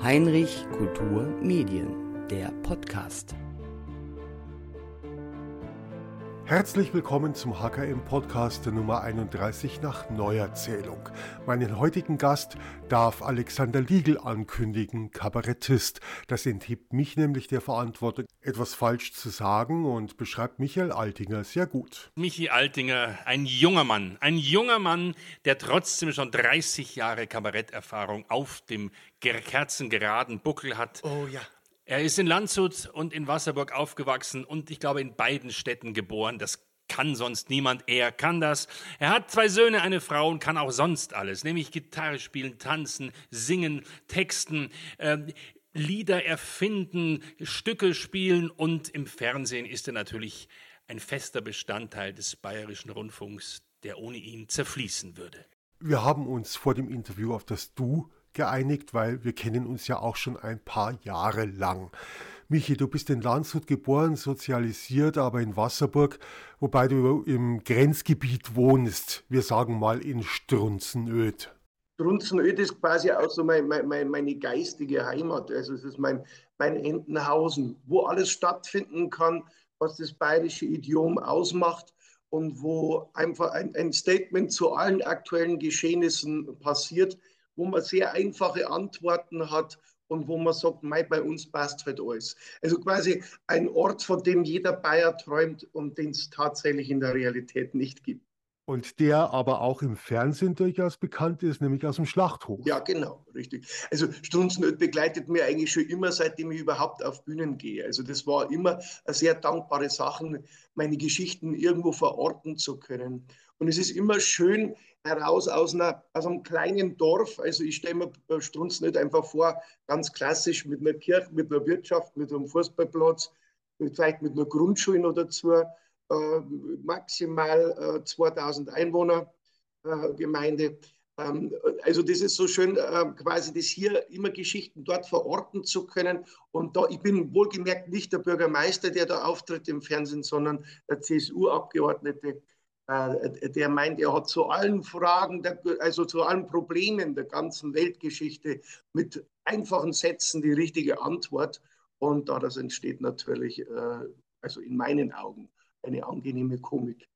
Heinrich Kultur Medien, der Podcast. Herzlich willkommen zum HKM Podcast Nummer 31 nach Neuerzählung. Meinen heutigen Gast darf Alexander Liegel ankündigen, Kabarettist. Das enthebt mich nämlich der Verantwortung, etwas falsch zu sagen und beschreibt Michael Altinger sehr gut. Michi Altinger, ein junger Mann, ein junger Mann, der trotzdem schon 30 Jahre Kabaretterfahrung auf dem kerzengeraden Buckel hat. Oh ja. Er ist in Landshut und in Wasserburg aufgewachsen und ich glaube in beiden Städten geboren. Das kann sonst niemand. Er kann das. Er hat zwei Söhne, eine Frau und kann auch sonst alles, nämlich Gitarre spielen, tanzen, singen, texten. Äh, Lieder erfinden, Stücke spielen und im Fernsehen ist er natürlich ein fester Bestandteil des bayerischen Rundfunks, der ohne ihn zerfließen würde. Wir haben uns vor dem Interview auf das Du geeinigt, weil wir kennen uns ja auch schon ein paar Jahre lang. Michi, du bist in Landshut geboren, sozialisiert, aber in Wasserburg, wobei du im Grenzgebiet wohnst. Wir sagen mal in Strunzenöd. Strunzenöd ist quasi auch so mein, mein, meine geistige Heimat. Also es ist mein, mein Entenhausen, wo alles stattfinden kann, was das bayerische Idiom ausmacht und wo einfach ein, ein Statement zu allen aktuellen Geschehnissen passiert wo man sehr einfache Antworten hat und wo man sagt, Mei, bei uns passt halt alles. Also quasi ein Ort, von dem jeder Bayer träumt und den es tatsächlich in der Realität nicht gibt. Und der aber auch im Fernsehen durchaus bekannt ist, nämlich aus dem Schlachthof. Ja, genau, richtig. Also Strunzenöd begleitet mir eigentlich schon immer, seitdem ich überhaupt auf Bühnen gehe. Also das war immer eine sehr dankbare Sache, meine Geschichten irgendwo verorten zu können. Und es ist immer schön, heraus aus, einer, aus einem kleinen Dorf. Also ich stelle mir Strunz nicht einfach vor, ganz klassisch mit einer Kirche, mit einer Wirtschaft, mit einem Fußballplatz, vielleicht mit einer Grundschule noch dazu, äh, maximal äh, 2000 Einwohner äh, Gemeinde. Ähm, also das ist so schön, äh, quasi das hier immer Geschichten dort verorten zu können. Und da, ich bin wohlgemerkt nicht der Bürgermeister, der da auftritt im Fernsehen, sondern der CSU-Abgeordnete äh, der meint, er hat zu allen Fragen, also zu allen Problemen der ganzen Weltgeschichte mit einfachen Sätzen die richtige Antwort. Und daraus entsteht natürlich, äh, also in meinen Augen, eine angenehme Komik.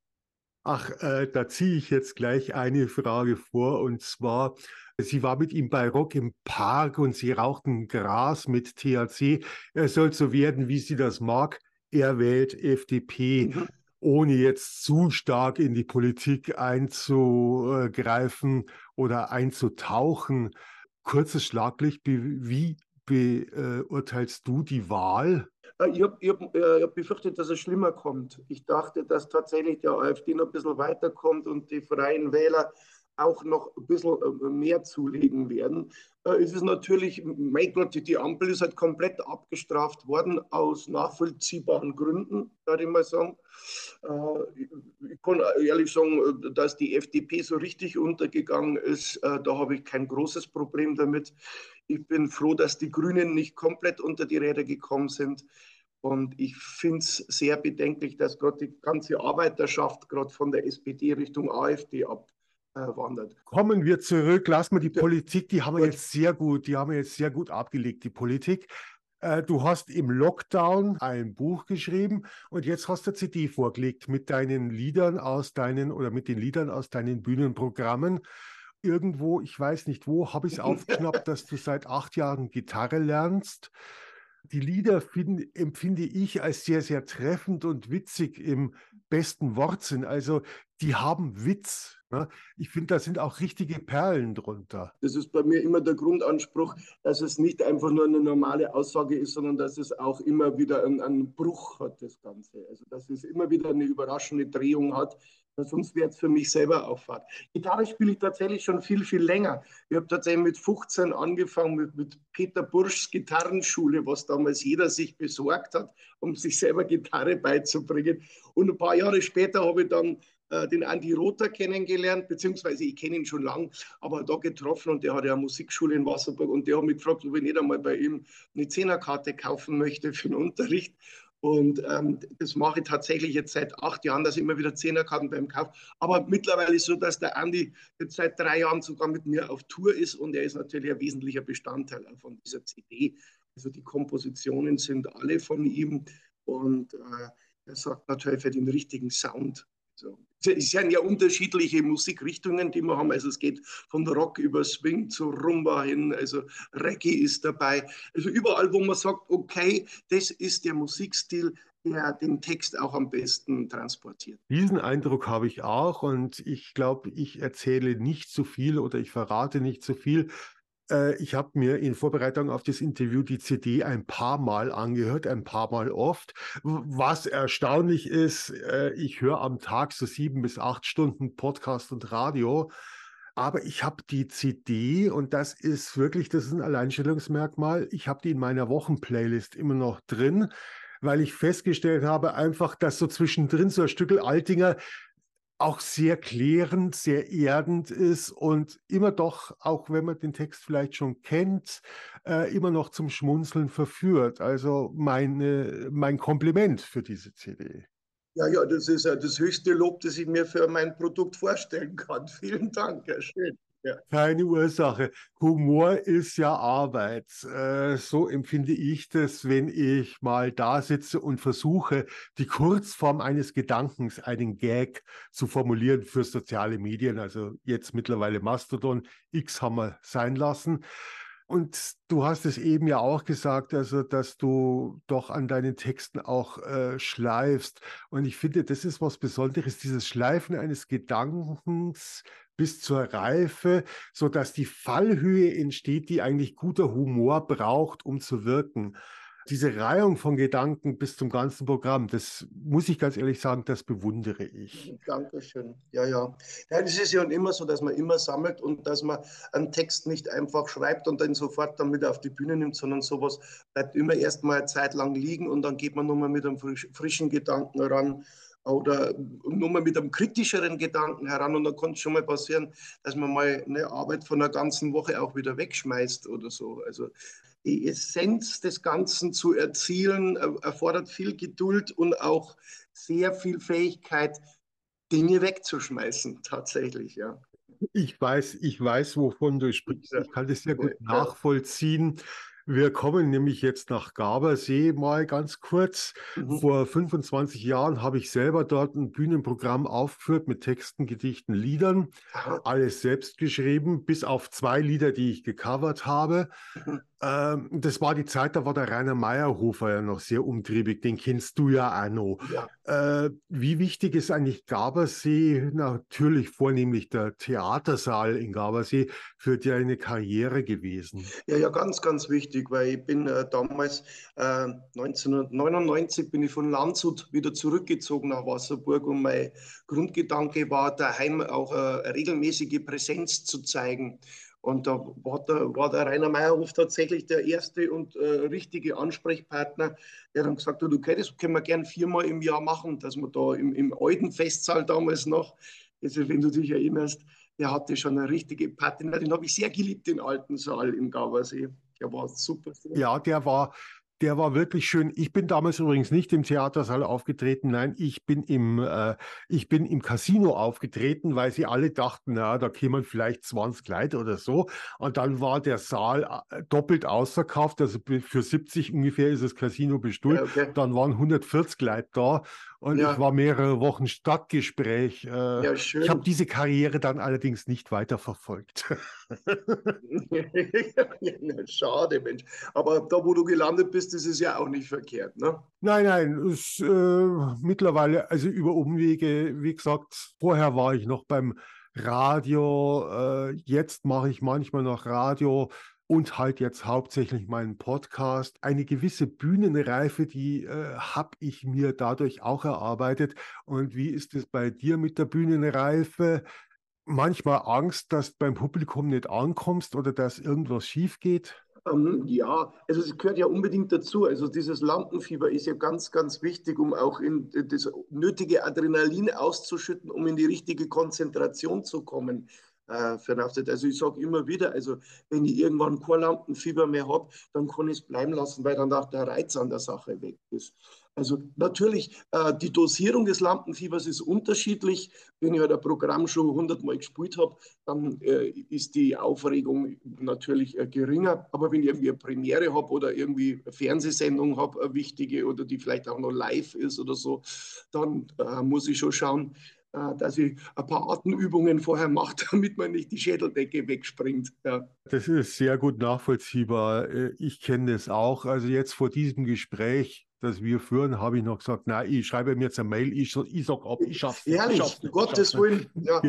Ach, äh, da ziehe ich jetzt gleich eine Frage vor und zwar, sie war mit ihm bei Rock im Park und sie rauchten Gras mit THC. Er soll so werden, wie sie das mag. Er wählt FDP. Mhm ohne jetzt zu stark in die Politik einzugreifen oder einzutauchen. Kurzes Schlaglicht, wie beurteilst du die Wahl? Äh, ich habe hab, äh, hab befürchtet, dass es schlimmer kommt. Ich dachte, dass tatsächlich der AfD noch ein bisschen weiterkommt und die Freien Wähler auch noch ein bisschen äh, mehr zulegen werden. Äh, es ist natürlich, mein Gott, die Ampel ist halt komplett abgestraft worden aus nachvollziehbaren Gründen, würde ich mal sagen. Äh, ich kann ehrlich sagen, dass die FDP so richtig untergegangen ist, da habe ich kein großes Problem damit. Ich bin froh, dass die Grünen nicht komplett unter die Räder gekommen sind. Und ich finde es sehr bedenklich, dass gerade die ganze Arbeiterschaft gerade von der SPD Richtung AfD ab, äh, wandert. Kommen wir zurück, lassen wir die ja. Politik, die haben wir jetzt sehr gut, die haben wir jetzt sehr gut abgelegt, die Politik. Äh, du hast im Lockdown ein Buch geschrieben und jetzt hast du eine CD vorgelegt mit deinen Liedern aus deinen oder mit den Liedern aus deinen Bühnenprogrammen. Irgendwo, ich weiß nicht wo, habe ich es aufgeschnappt, dass du seit acht Jahren Gitarre lernst. Die Lieder find, empfinde ich als sehr, sehr treffend und witzig im besten Wortsinn. Also die haben Witz. Ne? Ich finde, da sind auch richtige Perlen drunter. Das ist bei mir immer der Grundanspruch, dass es nicht einfach nur eine normale Aussage ist, sondern dass es auch immer wieder einen, einen Bruch hat, das Ganze. Also dass es immer wieder eine überraschende Drehung hat, sonst wäre es für mich selber Auffahrt. Gitarre spiele ich tatsächlich schon viel, viel länger. Ich habe tatsächlich mit 15 angefangen mit, mit Peter Burschs Gitarrenschule, was damals jeder sich besorgt hat, um sich selber Gitarre beizubringen. Und ein paar Jahre später habe ich dann äh, den Andi Rother kennengelernt, beziehungsweise ich kenne ihn schon lang, aber da getroffen und der hat ja eine Musikschule in Wasserburg und der hat mich gefragt, ob ich nicht einmal bei ihm eine Zehnerkarte kaufen möchte für den Unterricht. Und ähm, das mache ich tatsächlich jetzt seit acht Jahren, dass ich immer wieder Zehnerkarten beim Kauf. Aber mittlerweile ist so, dass der Andi jetzt seit drei Jahren sogar mit mir auf Tour ist und er ist natürlich ein wesentlicher Bestandteil von dieser CD. Also die Kompositionen sind alle von ihm und äh, er sorgt natürlich für den richtigen Sound. So. Es sind ja unterschiedliche Musikrichtungen, die wir haben. Also es geht von Rock über Swing zu Rumba hin, also Reggae ist dabei. Also überall, wo man sagt, okay, das ist der Musikstil, der den Text auch am besten transportiert. Diesen Eindruck habe ich auch und ich glaube, ich erzähle nicht zu viel oder ich verrate nicht zu viel. Äh, ich habe mir in Vorbereitung auf das Interview die CD ein paar Mal angehört, ein paar Mal oft. Was erstaunlich ist, äh, ich höre am Tag so sieben bis acht Stunden Podcast und Radio. Aber ich habe die CD und das ist wirklich, das ist ein Alleinstellungsmerkmal. Ich habe die in meiner Wochenplaylist immer noch drin, weil ich festgestellt habe, einfach, dass so zwischendrin so ein Stückel Altinger auch sehr klärend, sehr erdend ist und immer doch, auch wenn man den Text vielleicht schon kennt, äh, immer noch zum Schmunzeln verführt. Also meine, mein Kompliment für diese CD. Ja, ja, das ist ja das höchste Lob, das ich mir für mein Produkt vorstellen kann. Vielen Dank, Herr Schön. Ja. Keine Ursache. Humor ist ja Arbeit. Äh, so empfinde ich das, wenn ich mal da sitze und versuche, die Kurzform eines Gedankens, einen Gag zu formulieren für soziale Medien. Also jetzt mittlerweile Mastodon, X haben wir sein lassen. Und du hast es eben ja auch gesagt, also dass du doch an deinen Texten auch äh, schleifst. Und ich finde, das ist was Besonderes, dieses Schleifen eines Gedankens bis zur Reife, so dass die Fallhöhe entsteht, die eigentlich guter Humor braucht, um zu wirken. Diese Reihung von Gedanken bis zum ganzen Programm, das muss ich ganz ehrlich sagen, das bewundere ich. Dankeschön. Ja, ja. ja das ist ja immer so, dass man immer sammelt und dass man einen Text nicht einfach schreibt und dann sofort dann wieder auf die Bühne nimmt, sondern sowas bleibt immer erstmal eine Zeit lang liegen und dann geht man nochmal mit einem frischen Gedanken ran oder nur mal mit einem kritischeren Gedanken heran und dann kann es schon mal passieren, dass man mal eine Arbeit von einer ganzen Woche auch wieder wegschmeißt oder so. Also die Essenz des Ganzen zu erzielen erfordert viel Geduld und auch sehr viel Fähigkeit, Dinge wegzuschmeißen, tatsächlich, ja. Ich weiß, ich weiß, wovon du sprichst. Ich kann das sehr gut nachvollziehen. Wir kommen nämlich jetzt nach Gabersee mal ganz kurz. Mhm. Vor 25 Jahren habe ich selber dort ein Bühnenprogramm aufgeführt mit Texten, Gedichten, Liedern. Alles selbst geschrieben, bis auf zwei Lieder, die ich gecovert habe. Mhm. Ähm, das war die Zeit, da war der Rainer Meyerhofer ja noch sehr umtriebig. Den kennst du ja auch noch. Ja. Äh, wie wichtig ist eigentlich Gabersee, natürlich vornehmlich der Theatersaal in Gabersee, für deine Karriere gewesen? Ja, ja, ganz, ganz wichtig, weil ich bin äh, damals, äh, 1999 bin ich von Landshut wieder zurückgezogen nach Wasserburg und mein Grundgedanke war, daheim auch äh, regelmäßige Präsenz zu zeigen. Und da war der, war der Rainer Meyerhof tatsächlich der erste und äh, richtige Ansprechpartner, der dann gesagt hat, okay, das können wir gern viermal im Jahr machen, dass wir da im, im alten Festsaal damals noch, also wenn du dich erinnerst, der hatte schon eine richtige Patina. Den habe ich sehr geliebt, den alten Saal im Gauersee. Der war super. Ja, der war, der war wirklich schön. Ich bin damals übrigens nicht im Theatersaal aufgetreten. Nein, ich bin im, äh, ich bin im Casino aufgetreten, weil sie alle dachten, na, da kämen vielleicht 20 Leute oder so. Und dann war der Saal äh, doppelt ausverkauft. Also für 70 ungefähr ist das Casino bestuhlt. Okay. Dann waren 140 Leute da. Und ja. ich war mehrere Wochen Stadtgespräch. Äh, ja, ich habe diese Karriere dann allerdings nicht weiterverfolgt. Schade, Mensch. Aber da, wo du gelandet bist, ist es ja auch nicht verkehrt, ne? Nein, nein. Es, äh, mittlerweile, also über Umwege, wie gesagt, vorher war ich noch beim Radio. Äh, jetzt mache ich manchmal noch Radio und halt jetzt hauptsächlich meinen Podcast. Eine gewisse Bühnenreife, die äh, habe ich mir dadurch auch erarbeitet. Und wie ist es bei dir mit der Bühnenreife? Manchmal Angst, dass du beim Publikum nicht ankommst oder dass irgendwas schief geht? Ähm, ja, also es gehört ja unbedingt dazu. Also dieses Lampenfieber ist ja ganz, ganz wichtig, um auch in das nötige Adrenalin auszuschütten, um in die richtige Konzentration zu kommen äh, Auftritt. Also ich sage immer wieder, also wenn ich irgendwann kein Lampenfieber mehr habe, dann kann ich es bleiben lassen, weil dann auch der Reiz an der Sache weg ist. Also natürlich, äh, die Dosierung des Lampenfiebers ist unterschiedlich. Wenn ich halt ein Programm schon hundertmal gespielt habe, dann äh, ist die Aufregung natürlich äh, geringer. Aber wenn ich irgendwie eine Premiere habe oder irgendwie eine Fernsehsendung habe, eine wichtige oder die vielleicht auch noch live ist oder so, dann äh, muss ich schon schauen, dass ich ein paar Atemübungen vorher mache, damit man nicht die Schädeldecke wegspringt. Ja. Das ist sehr gut nachvollziehbar. Äh, ich kenne das auch. Also jetzt vor diesem Gespräch das wir führen, habe ich noch gesagt, nein, ich schreibe mir jetzt eine Mail, ich, ich sage ab, ich schaff's. Ehrlich, ich Gottes Willen. Ja.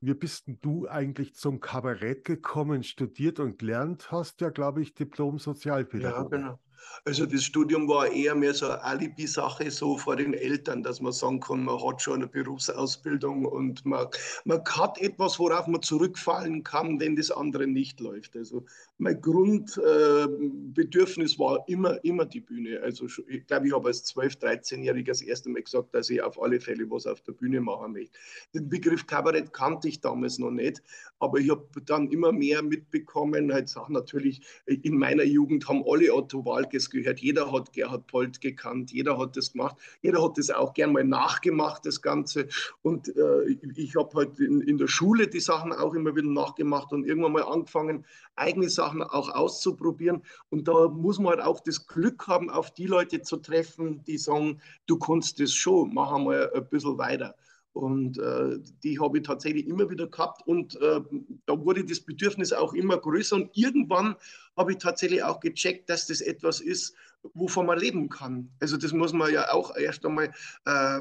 Wie bist denn du eigentlich zum Kabarett gekommen, studiert und gelernt hast, ja, glaube ich, Diplom-Sozialpädagoge. Ja, genau. Also das Studium war eher mehr so eine Alibi-Sache so vor den Eltern, dass man sagen kann, man hat schon eine Berufsausbildung und man, man hat etwas, worauf man zurückfallen kann, wenn das andere nicht läuft. Also mein Grundbedürfnis äh, war immer, immer die Bühne. Also ich glaube, ich habe als 12-, 13-Jähriger das erste Mal gesagt, dass ich auf alle Fälle was auf der Bühne machen möchte. Den Begriff Kabarett kannte ich damals noch nicht, aber ich habe dann immer mehr mitbekommen, halt natürlich, in meiner Jugend haben alle Otto Walkes gehört, jeder hat Gerhard Polt gekannt, jeder hat das gemacht, jeder hat das auch gern mal nachgemacht, das Ganze. Und äh, ich habe halt in, in der Schule die Sachen auch immer wieder nachgemacht und irgendwann mal angefangen, eigene Sachen Sachen auch auszuprobieren. Und da muss man halt auch das Glück haben, auf die Leute zu treffen, die sagen, du kannst das schon, mach einmal ein bisschen weiter. Und äh, die habe ich tatsächlich immer wieder gehabt. Und äh, da wurde das Bedürfnis auch immer größer. Und irgendwann habe ich tatsächlich auch gecheckt, dass das etwas ist, wovon man leben kann. Also das muss man ja auch erst einmal äh,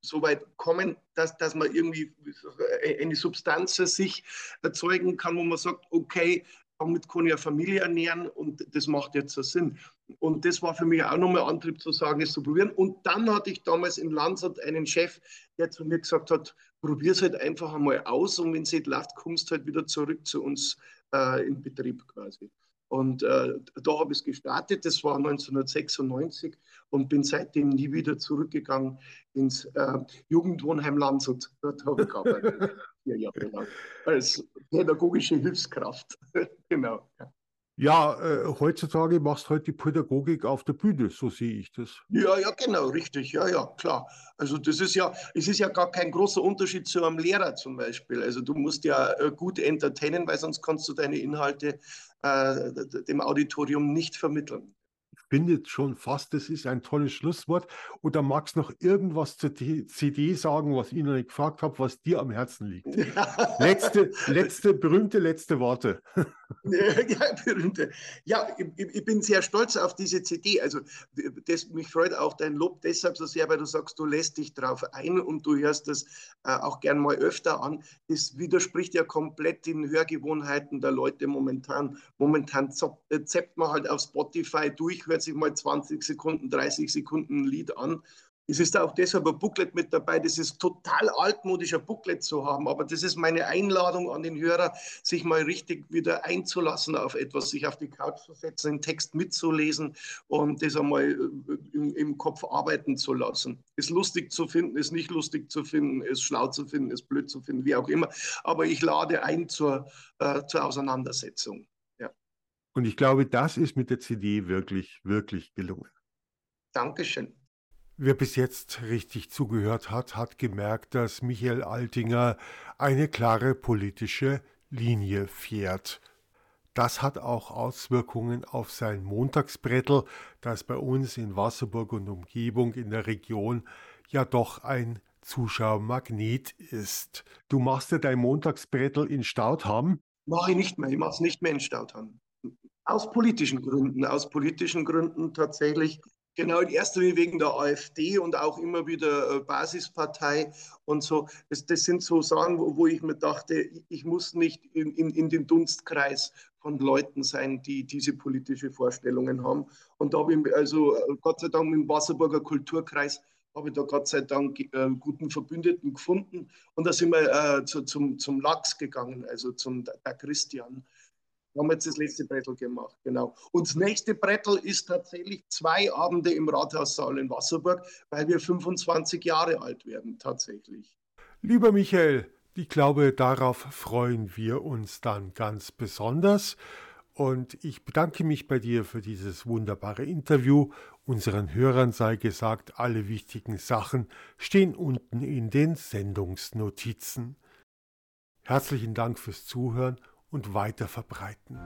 so weit kommen, dass, dass man irgendwie eine Substanz sich erzeugen kann, wo man sagt, okay, damit kann ich eine Familie ernähren und das macht jetzt so Sinn. Und das war für mich auch nochmal Antrieb zu sagen, es zu probieren. Und dann hatte ich damals in Landshut einen Chef, der zu mir gesagt hat, probier es halt einfach einmal aus und wenn es nicht läuft, kommst du halt wieder zurück zu uns äh, in Betrieb quasi. Und äh, da habe ich es gestartet, das war 1996 und bin seitdem nie wieder zurückgegangen ins äh, Jugendwohnheim Landshut. Dort habe ich gearbeitet, vier Jahre lang, als pädagogische Hilfskraft. genau. Ja. Äh, heutzutage machst du halt die Pädagogik auf der Bühne, so sehe ich das. Ja, ja, genau, richtig. Ja, ja, klar. Also das ist ja, es ist ja gar kein großer Unterschied zu einem Lehrer zum Beispiel. Also du musst ja äh, gut entertainen, weil sonst kannst du deine Inhalte äh, dem Auditorium nicht vermitteln finde schon fast, das ist ein tolles Schlusswort. Und da magst du noch irgendwas zur CD sagen, was ich noch nicht gefragt habe, was dir am Herzen liegt. letzte, letzte, berühmte letzte Worte. ja, berühmte. Ja, ich, ich, bin sehr stolz auf diese CD. Also das, mich freut auch dein Lob deshalb so sehr, weil du sagst, du lässt dich darauf ein und du hörst das äh, auch gern mal öfter an. Das widerspricht ja komplett den Hörgewohnheiten der Leute momentan. Momentan äh, zappt man halt auf Spotify durch, hört sich mal 20 Sekunden, 30 Sekunden ein Lied an es ist auch deshalb ein Booklet mit dabei. Das ist total altmodisch, ein Booklet zu haben. Aber das ist meine Einladung an den Hörer, sich mal richtig wieder einzulassen auf etwas, sich auf die Couch zu setzen, den Text mitzulesen und das einmal äh, im, im Kopf arbeiten zu lassen. Ist lustig zu finden, ist nicht lustig zu finden, ist schlau zu finden, ist blöd zu finden, wie auch immer. Aber ich lade ein zur, äh, zur Auseinandersetzung. Und ich glaube, das ist mit der CD wirklich, wirklich gelungen. Dankeschön. Wer bis jetzt richtig zugehört hat, hat gemerkt, dass Michael Altinger eine klare politische Linie fährt. Das hat auch Auswirkungen auf sein Montagsbrettel, das bei uns in Wasserburg und Umgebung in der Region ja doch ein Zuschauermagnet ist. Du machst ja dein Montagsbrettel in Stautham? Mache ich nicht mehr, ich mache es nicht mehr in Stautham. Aus politischen Gründen, aus politischen Gründen tatsächlich Genau, in erster Linie wegen der AfD und auch immer wieder äh, Basispartei und so. Das, das sind so Sachen, wo, wo, ich mir dachte, ich muss nicht in, in, in den Dunstkreis von Leuten sein, die diese politische Vorstellungen haben. Und da habe ich also äh, Gott sei Dank im Wasserburger Kulturkreis habe ich da Gott sei Dank äh, guten Verbündeten gefunden. Und da sind wir äh, zu, zum, zum Lachs gegangen, also zum der Christian. Wir haben jetzt das letzte Brettel gemacht, genau. Und das nächste Brettel ist tatsächlich zwei Abende im Rathaussaal in Wasserburg, weil wir 25 Jahre alt werden, tatsächlich. Lieber Michael, ich glaube, darauf freuen wir uns dann ganz besonders. Und ich bedanke mich bei dir für dieses wunderbare Interview. Unseren Hörern sei gesagt, alle wichtigen Sachen stehen unten in den Sendungsnotizen. Herzlichen Dank fürs Zuhören und weiterverbreiten.